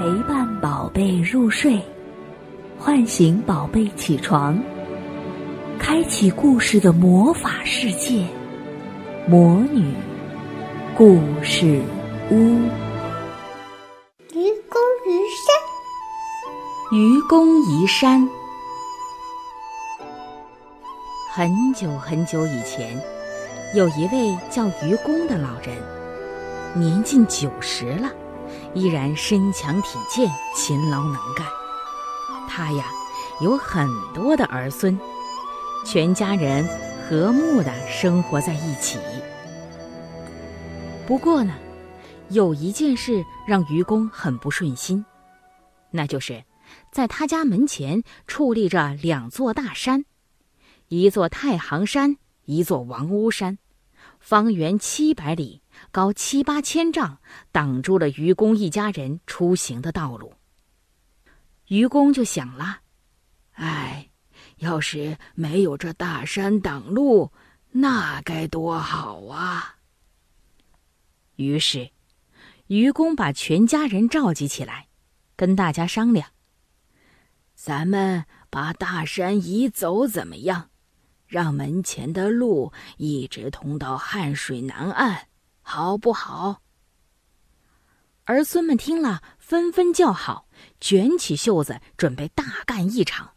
陪伴宝贝入睡，唤醒宝贝起床，开启故事的魔法世界——魔女故事屋。愚公移山，愚公移山。很久很久以前，有一位叫愚公的老人，年近九十了。依然身强体健、勤劳能干。他呀，有很多的儿孙，全家人和睦的生活在一起。不过呢，有一件事让愚公很不顺心，那就是在他家门前矗立着两座大山，一座太行山，一座王屋山，方圆七百里。高七八千丈，挡住了愚公一家人出行的道路。愚公就想了：“哎，要是没有这大山挡路，那该多好啊！”于是，愚公把全家人召集起来，跟大家商量：“咱们把大山移走怎么样？让门前的路一直通到汉水南岸。”好不好？儿孙们听了，纷纷叫好，卷起袖子准备大干一场。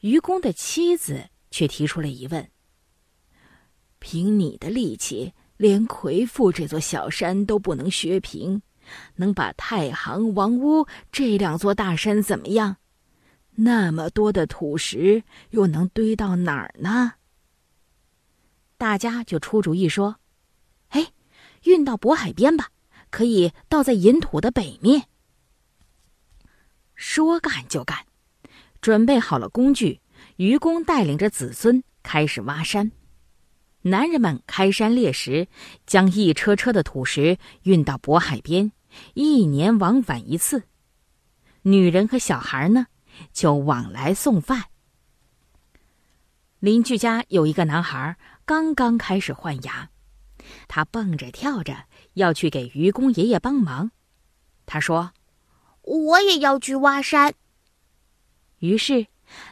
愚公的妻子却提出了疑问：“凭你的力气，连魁父这座小山都不能削平，能把太行、王屋这两座大山怎么样？那么多的土石，又能堆到哪儿呢？”大家就出主意说。运到渤海边吧，可以倒在银土的北面。说干就干，准备好了工具，愚公带领着子孙开始挖山。男人们开山裂石，将一车车的土石运到渤海边，一年往返一次。女人和小孩呢，就往来送饭。邻居家有一个男孩，刚刚开始换牙。他蹦着跳着要去给愚公爷爷帮忙，他说：“我也要去挖山。”于是，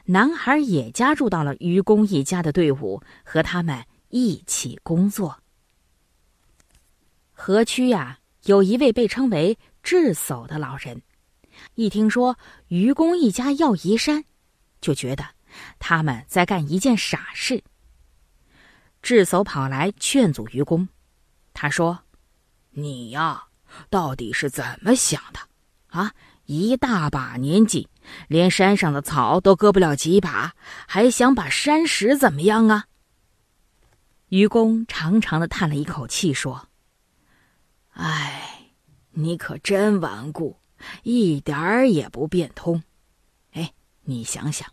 男孩也加入到了愚公一家的队伍，和他们一起工作。河区呀，有一位被称为智叟的老人，一听说愚公一家要移山，就觉得他们在干一件傻事。智叟跑来劝阻愚公，他说：“你呀，到底是怎么想的？啊，一大把年纪，连山上的草都割不了几把，还想把山石怎么样啊？”愚公长长的叹了一口气，说：“哎，你可真顽固，一点儿也不变通。哎，你想想，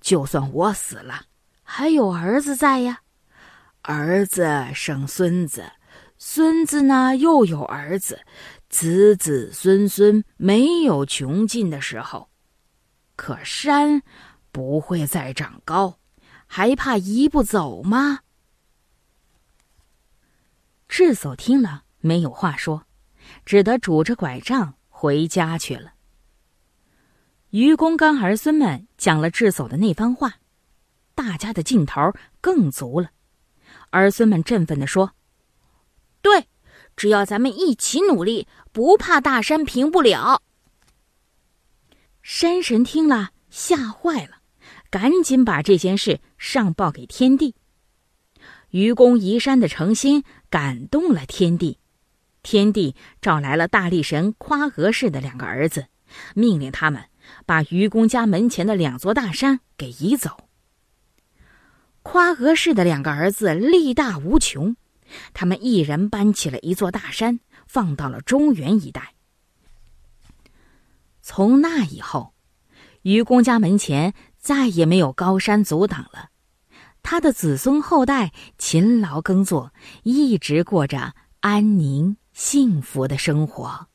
就算我死了，还有儿子在呀。”儿子生孙子，孙子呢又有儿子，子子孙孙没有穷尽的时候。可山不会再长高，还怕移不走吗？智叟听了没有话说，只得拄着拐杖回家去了。愚公跟儿孙们讲了智叟的那番话，大家的劲头更足了。儿孙们振奋地说：“对，只要咱们一起努力，不怕大山平不了。”山神听了吓坏了，赶紧把这件事上报给天帝。愚公移山的诚心感动了天帝，天帝召来了大力神夸娥氏的两个儿子，命令他们把愚公家门前的两座大山给移走。夸娥氏的两个儿子力大无穷，他们一人搬起了一座大山，放到了中原一带。从那以后，愚公家门前再也没有高山阻挡了。他的子孙后代勤劳耕作，一直过着安宁幸福的生活。